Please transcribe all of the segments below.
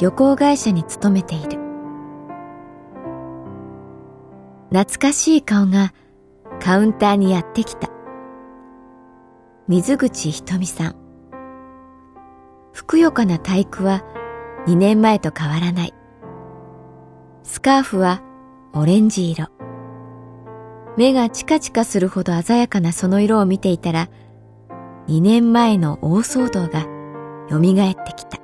旅行会社に勤めている。懐かしい顔がカウンターにやってきた。水口ひとみさん。ふくよかな体育は2年前と変わらない。スカーフはオレンジ色。目がチカチカするほど鮮やかなその色を見ていたら2年前の大騒動が蘇ってきた。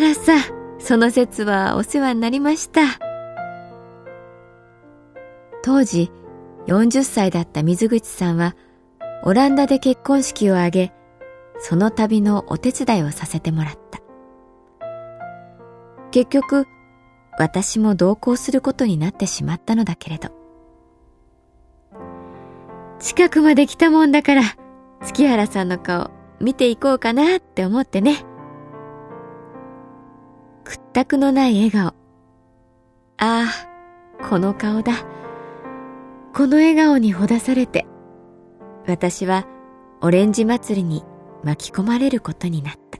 原さその説はお世話になりました。当時40歳だった水口さんはオランダで結婚式を挙げその旅のお手伝いをさせてもらった。結局私も同行することになってしまったのだけれど。近くまで来たもんだから月原さんの顔見ていこうかなって思ってね。屈託のない笑顔。ああこの顔だ。この笑顔にほだされて私はオレンジ祭りに巻き込まれることになった。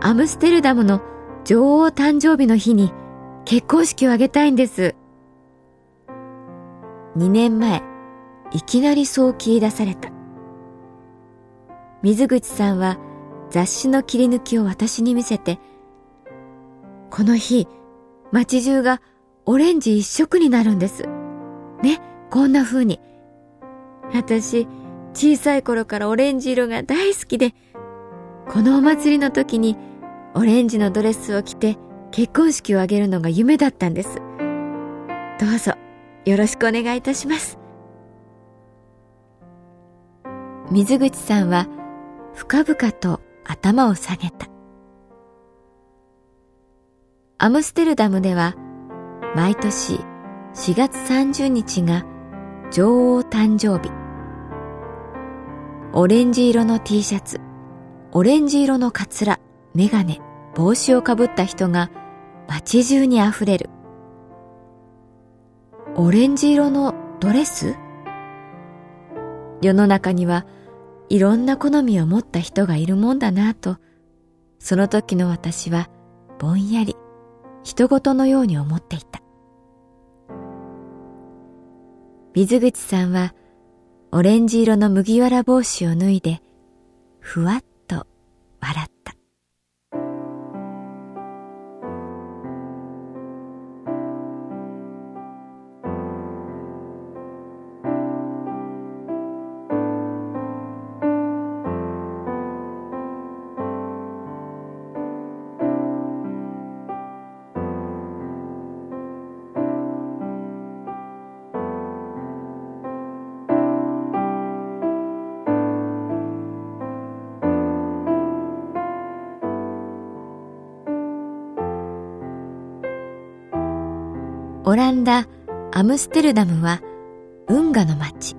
アムステルダムの女王誕生日の日に結婚式を挙げたいんです。2年前、いきなりそう切り出された。水口さんは雑誌の切り抜きを私に見せて、この日、街中がオレンジ一色になるんです。ね、こんな風に。私、小さい頃からオレンジ色が大好きで、このお祭りの時にオレンジのドレスを着て結婚式を挙げるのが夢だったんです。どうぞよろしくお願いいたします。水口さんは深々と頭を下げた。アムステルダムでは毎年4月30日が女王誕生日。オレンジ色の T シャツ、オレンジ色のカツラ、メガネ、帽子をかぶった人が街中にあふれる。オレンジ色のドレス？世の中にはいろんな好みを持った人がいるもんだなと、その時の私はぼんやり人事のように思っていた。水口さんはオレンジ色の麦わら帽子を脱いで、ふわっと笑った。オランダ・アムステルダムは運河の町。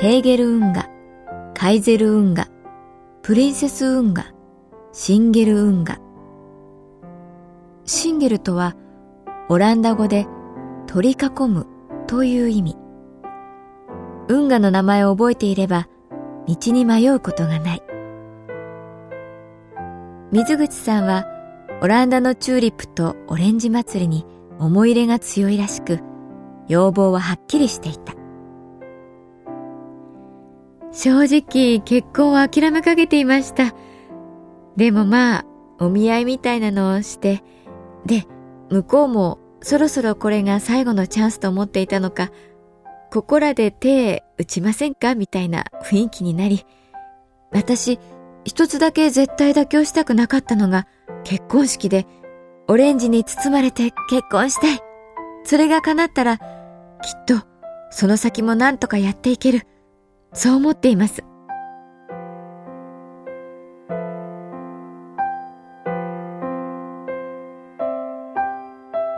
ヘーゲル運河、カイゼル運河、プリンセス運河、シンゲル運河。シンゲルとはオランダ語で取り囲むという意味。運河の名前を覚えていれば道に迷うことがない。水口さんはオランダのチューリップとオレンジ祭りに思い入れが強いらしく、要望ははっきりしていた。正直結婚を諦めかけていました。でもまあ、お見合いみたいなのをして、で、向こうもそろそろこれが最後のチャンスと思っていたのか、ここらで手打ちませんか？みたいな雰囲気になり、私、一つだけ絶対妥協したくなかったのが結婚式でオレンジに包まれて結婚したい。それが叶ったら、きっと、その先も何とかやっていける。そう思っています。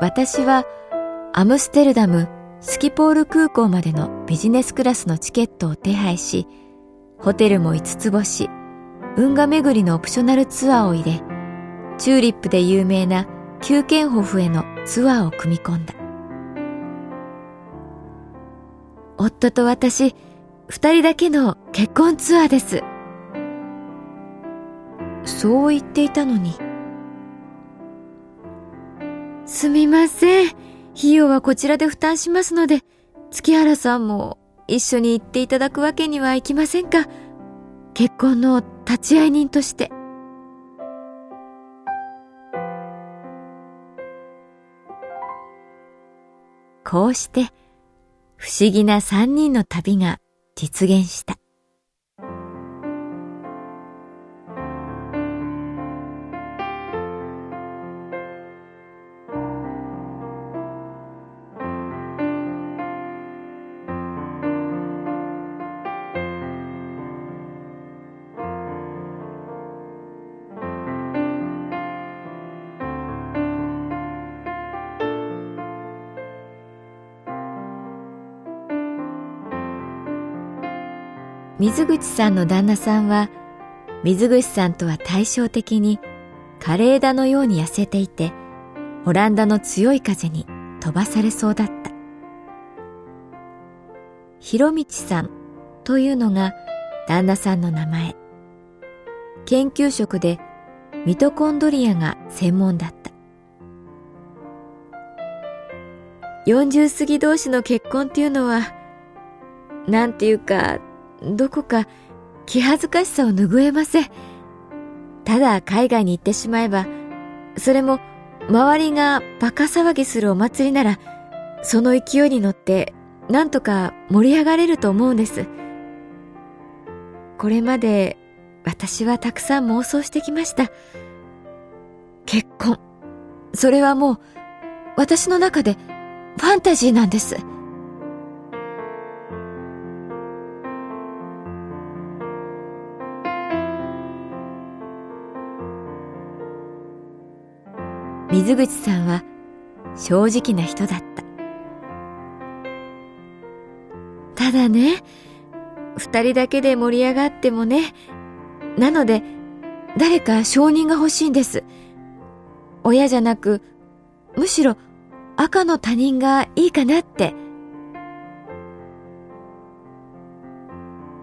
私は、アムステルダムスキポール空港までのビジネスクラスのチケットを手配し、ホテルも5つ星、運河巡りのオプショナルツアーを入れ、チューリップで有名なキューケンホフへのツアーを組み込んだ。夫と私、二人だけの結婚ツアーです。そう言っていたのに。すみません。費用はこちらで負担しますので、月原さんも一緒に行っていただくわけにはいきませんか結婚の立会人として。こうして不思議な三人の旅が実現した。水口さんの旦那さんは水口さんとは対照的に枯れ枝のように痩せていてオランダの強い風に飛ばされそうだった。広道さんというのが旦那さんの名前。研究職でミトコンドリアが専門だった。40過ぎ同士の結婚っていうのはなんていうかどこか気恥ずかしさを拭えません。ただ海外に行ってしまえば、それも周りがバカ騒ぎするお祭りなら、その勢いに乗ってなんとか盛り上がれると思うんです。これまで私はたくさん妄想してきました。結婚。それはもう私の中でファンタジーなんです。水口さんは正直な人だった。ただね、二人だけで盛り上がってもね、なので誰か承認が欲しいんです。親じゃなく、むしろ赤の他人がいいかなって。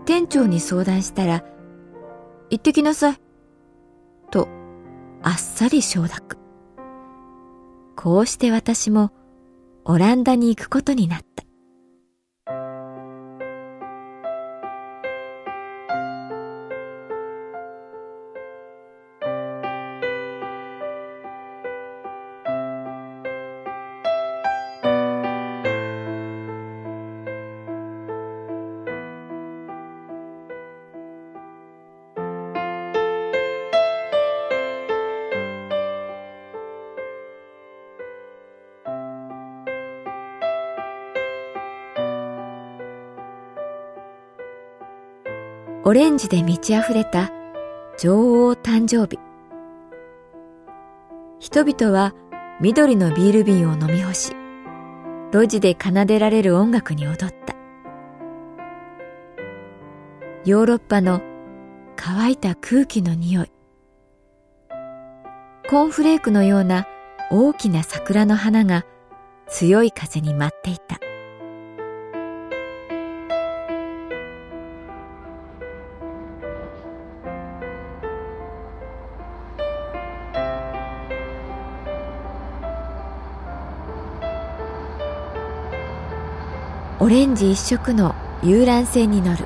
店長に相談したら、行ってきなさい。と、あっさり承諾。こうして私もオランダに行くことになった。オレンジで満ち溢れた女王誕生日。人々は緑のビール瓶を飲み干し、路地で奏でられる音楽に踊った。ヨーロッパの乾いた空気の匂い。コーンフレークのような大きな桜の花が強い風に舞っていた。オレンジ一色の遊覧船に乗る。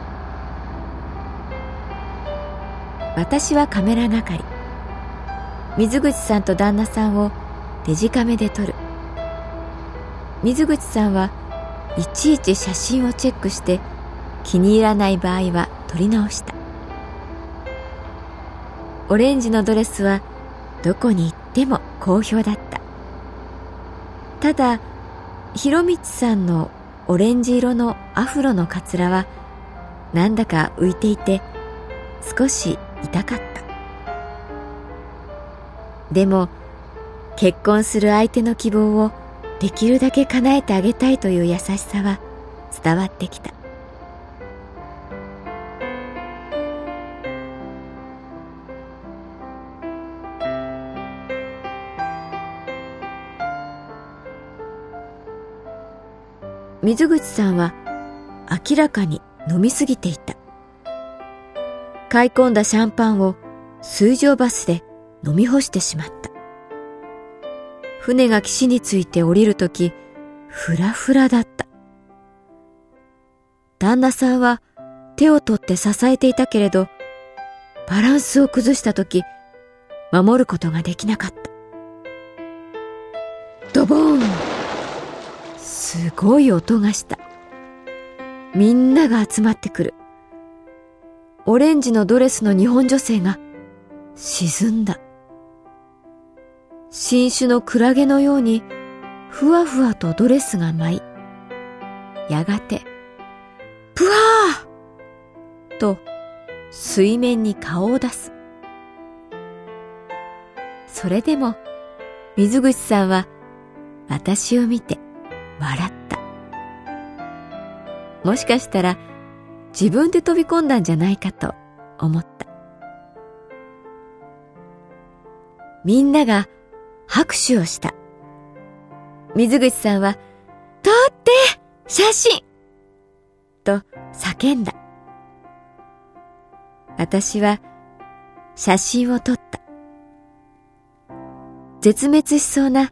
私はカメラ係。水口さんと旦那さんをデジカメで撮る。水口さんはいちいち写真をチェックして気に入らない場合は撮り直した。オレンジのドレスはどこに行っても好評だった。ただ博光さんのオレンジ色のアフロのかつらはなんだか浮いていて少し痛かった。でも結婚する相手の希望をできるだけ叶えてあげたいという優しさは伝わってきた。水口さんは明らかに飲みすぎていた。買い込んだシャンパンを水上バスで飲み干してしまった。船が岸について降りるときふらふらだった。旦那さんは手を取って支えていたけれどバランスを崩したとき守ることができなかった。すごい音がした。みんなが集まってくる。オレンジのドレスの日本女性が沈んだ。新種のクラゲのようにふわふわとドレスが舞い、やがて、ぷわーと水面に顔を出す。それでも水口さんは私を見て笑った。もしかしたら自分で飛び込んだんじゃないかと思った。みんなが拍手をした。水口さんは、撮って写真と叫んだ。私は写真を撮った。絶滅しそうな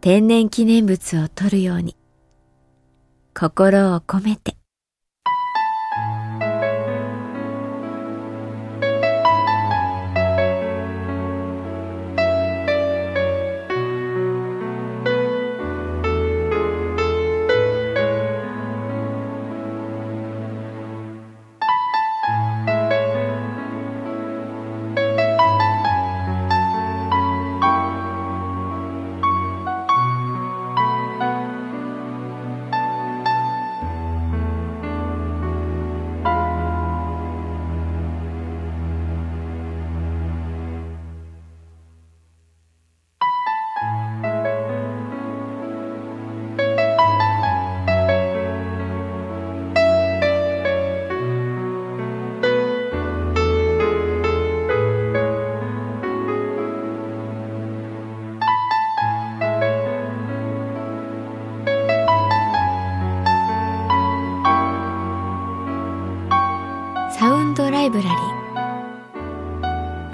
天然記念物を撮るように心を込めて。